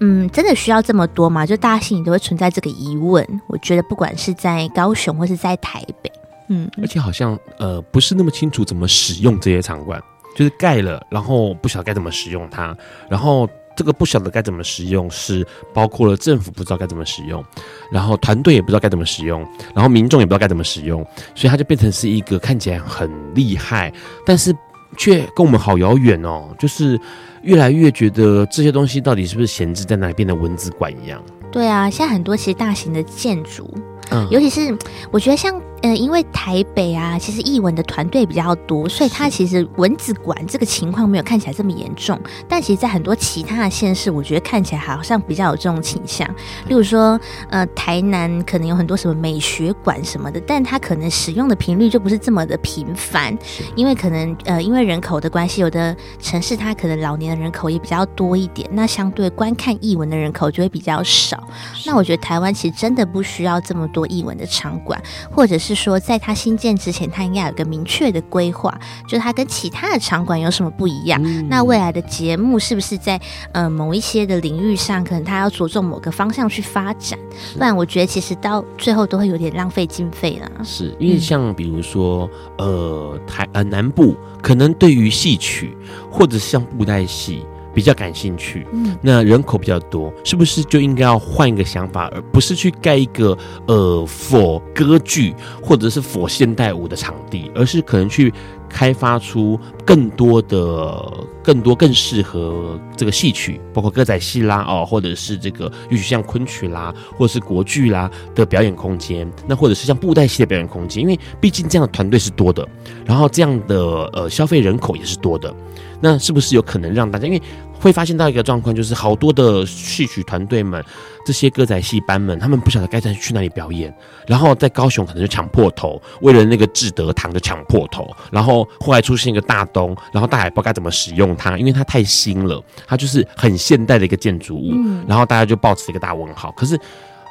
嗯，真的需要这么多吗？就大家心里都会存在这个疑问。我觉得不管是在高雄或是在台北，嗯，而且好像呃不是那么清楚怎么使用这些场馆。就是盖了，然后不晓得该怎么使用它，然后这个不晓得该怎么使用，是包括了政府不知道该怎么使用，然后团队也不知道该怎么使用，然后民众也不知道该怎么使用，所以它就变成是一个看起来很厉害，但是却跟我们好遥远哦，就是越来越觉得这些东西到底是不是闲置在那里变得文字馆一样。对啊，现在很多其实大型的建筑，嗯，尤其是我觉得像。呃，因为台北啊，其实译文的团队比较多，所以它其实文字馆这个情况没有看起来这么严重。但其实，在很多其他的县市，我觉得看起来好像比较有这种倾向。例如说，呃，台南可能有很多什么美学馆什么的，但它可能使用的频率就不是这么的频繁，因为可能呃，因为人口的关系，有的城市它可能老年的人口也比较多一点，那相对观看译文的人口就会比较少。那我觉得台湾其实真的不需要这么多译文的场馆，或者是。说，在他新建之前，他应该有一个明确的规划，就是它跟其他的场馆有什么不一样。嗯、那未来的节目是不是在呃某一些的领域上，可能他要着重某个方向去发展？不然，我觉得其实到最后都会有点浪费经费了。是因为像比如说，呃，台呃南部可能对于戏曲或者像布袋戏。比较感兴趣，嗯，那人口比较多，是不是就应该要换一个想法，而不是去盖一个呃 for 歌剧或者是 for 现代舞的场地，而是可能去开发出更多的、更多更适合这个戏曲，包括歌仔戏啦，哦，或者是这个，尤其像昆曲啦，或者是国剧啦的表演空间，那或者是像布袋戏的表演空间，因为毕竟这样的团队是多的，然后这样的呃消费人口也是多的。那是不是有可能让大家，因为会发现到一个状况，就是好多的戏曲团队们，这些歌仔戏班们，他们不晓得该再去哪里表演，然后在高雄可能就抢破头，为了那个志德堂就抢破头，然后后来出现一个大东，然后大家也不知该怎么使用它，因为它太新了，它就是很现代的一个建筑物，然后大家就抱持一个大问号。可是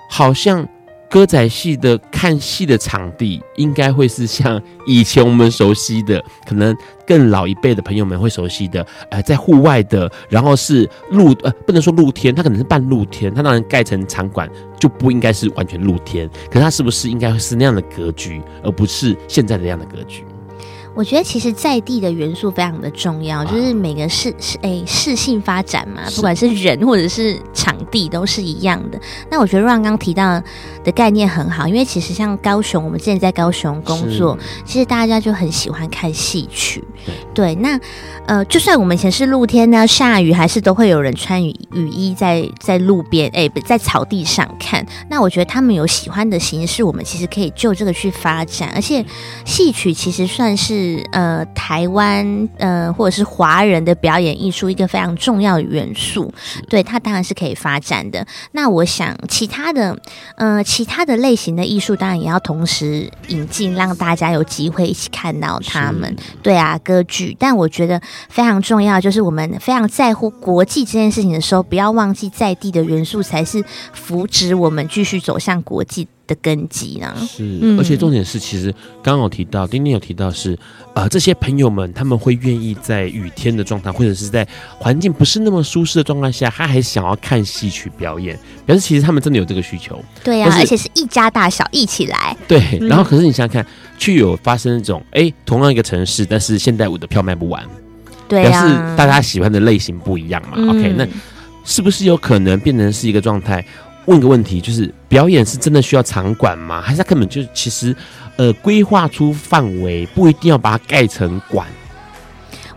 好像。歌仔戏的看戏的场地，应该会是像以前我们熟悉的，可能更老一辈的朋友们会熟悉的，呃，在户外的，然后是露呃，不能说露天，它可能是半露天，它当然盖成场馆就不应该是完全露天，可是它是不是应该是那样的格局，而不是现在的那样的格局？我觉得其实在地的元素非常的重要，就是每个市是诶市性发展嘛，不管是人或者是场地都是一样的。那我觉得 Ron 刚刚提到的概念很好，因为其实像高雄，我们之前在高雄工作，其实大家就很喜欢看戏曲。对，那呃，就算我们以前是露天呢，下雨还是都会有人穿雨雨衣在在路边诶，在草地上看。那我觉得他们有喜欢的形式，我们其实可以就这个去发展。而且戏曲其实算是。是呃，台湾呃，或者是华人的表演艺术一个非常重要的元素，对，它当然是可以发展的。那我想，其他的呃，其他的类型的艺术，当然也要同时引进，让大家有机会一起看到他们。对啊，歌剧。但我觉得非常重要，就是我们非常在乎国际这件事情的时候，不要忘记在地的元素，才是扶植我们继续走向国际的根基呢？是，而且重点是，其实刚刚有提到，丁丁有提到是，呃，这些朋友们他们会愿意在雨天的状态，或者是在环境不是那么舒适的状态下，他还想要看戏曲表演，表示其实他们真的有这个需求。对呀、啊，而且是一家大小一起来。对，然后可是你想想看，去有发生这种，哎，同样一个城市，但是现代舞的票卖不完，对呀、啊，表示大家喜欢的类型不一样嘛。嗯、OK，那是不是有可能变成是一个状态？问个问题，就是表演是真的需要场馆吗？还是他根本就其实，呃，规划出范围，不一定要把它盖成馆？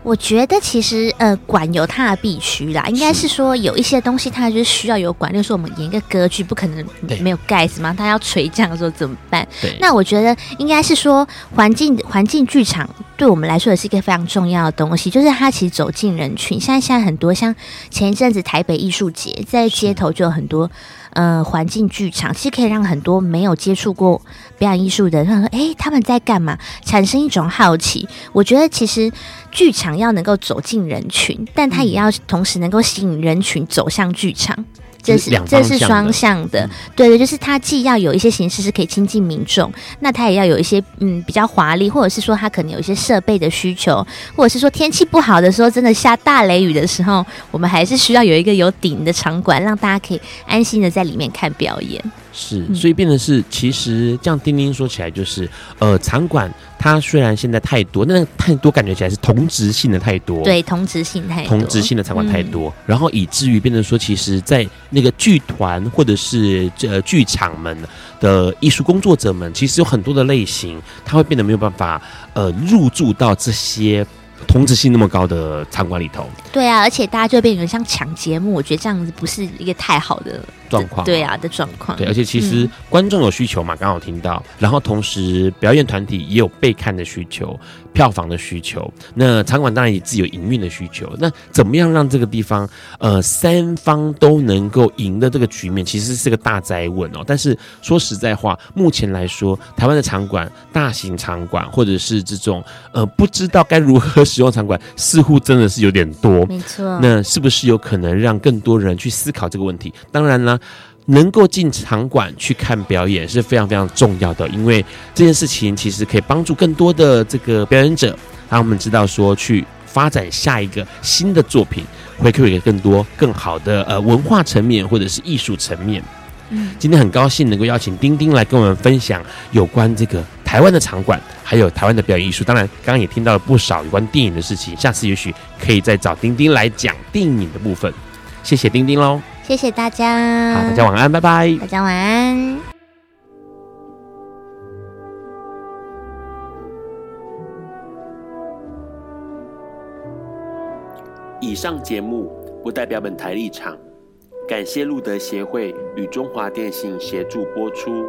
我觉得其实呃，馆有它的必须啦，应该是说有一些东西它就是需要有馆。例如说我们演一个歌剧，不可能没有盖子嘛，它要垂降的时候怎么办？那我觉得应该是说环境环境剧场对我们来说也是一个非常重要的东西，就是它其实走进人群。现在现在很多像前一阵子台北艺术节，在街头就有很多。呃，环境剧场其实可以让很多没有接触过表演艺术的人说：“哎，他们在干嘛？”产生一种好奇。我觉得其实剧场要能够走进人群，但它也要同时能够吸引人群走向剧场。这是这是双向的，对对，就是它既要有一些形式是可以亲近民众，那它也要有一些嗯比较华丽，或者是说它可能有一些设备的需求，或者是说天气不好的时候，真的下大雷雨的时候，我们还是需要有一个有顶的场馆，让大家可以安心的在里面看表演。是，所以变得是，其实这样丁丁说起来就是，呃，场馆它虽然现在太多，那太多感觉起来是同质性的太多，对，同质性太多，同质性的场馆太多，嗯、然后以至于变成说，其实，在那个剧团或者是呃剧场们的艺术工作者们，其实有很多的类型，它会变得没有办法呃入驻到这些。同质性那么高的场馆里头，对啊，而且大家就变成像抢节目，我觉得这样子不是一个太好的状况，对啊的状况。对，而且其实观众有需求嘛，刚好听到，然后同时表演团体也有被看的需求。票房的需求，那场馆当然也自有营运的需求。那怎么样让这个地方，呃，三方都能够赢的这个局面，其实是个大灾问哦。但是说实在话，目前来说，台湾的场馆、大型场馆或者是这种呃不知道该如何使用场馆，似乎真的是有点多。没错。那是不是有可能让更多人去思考这个问题？当然呢。能够进场馆去看表演是非常非常重要的，因为这件事情其实可以帮助更多的这个表演者，让我们知道说去发展下一个新的作品，回馈给更多更好的呃文化层面或者是艺术层面。嗯，今天很高兴能够邀请丁丁来跟我们分享有关这个台湾的场馆，还有台湾的表演艺术。当然，刚刚也听到了不少有关电影的事情，下次也许可以再找丁丁来讲电影的部分。谢谢丁丁喽。谢谢大家，好，大家晚安，拜拜。大家晚安。以上节目不代表本台立场，感谢路德协会与中华电信协助播出。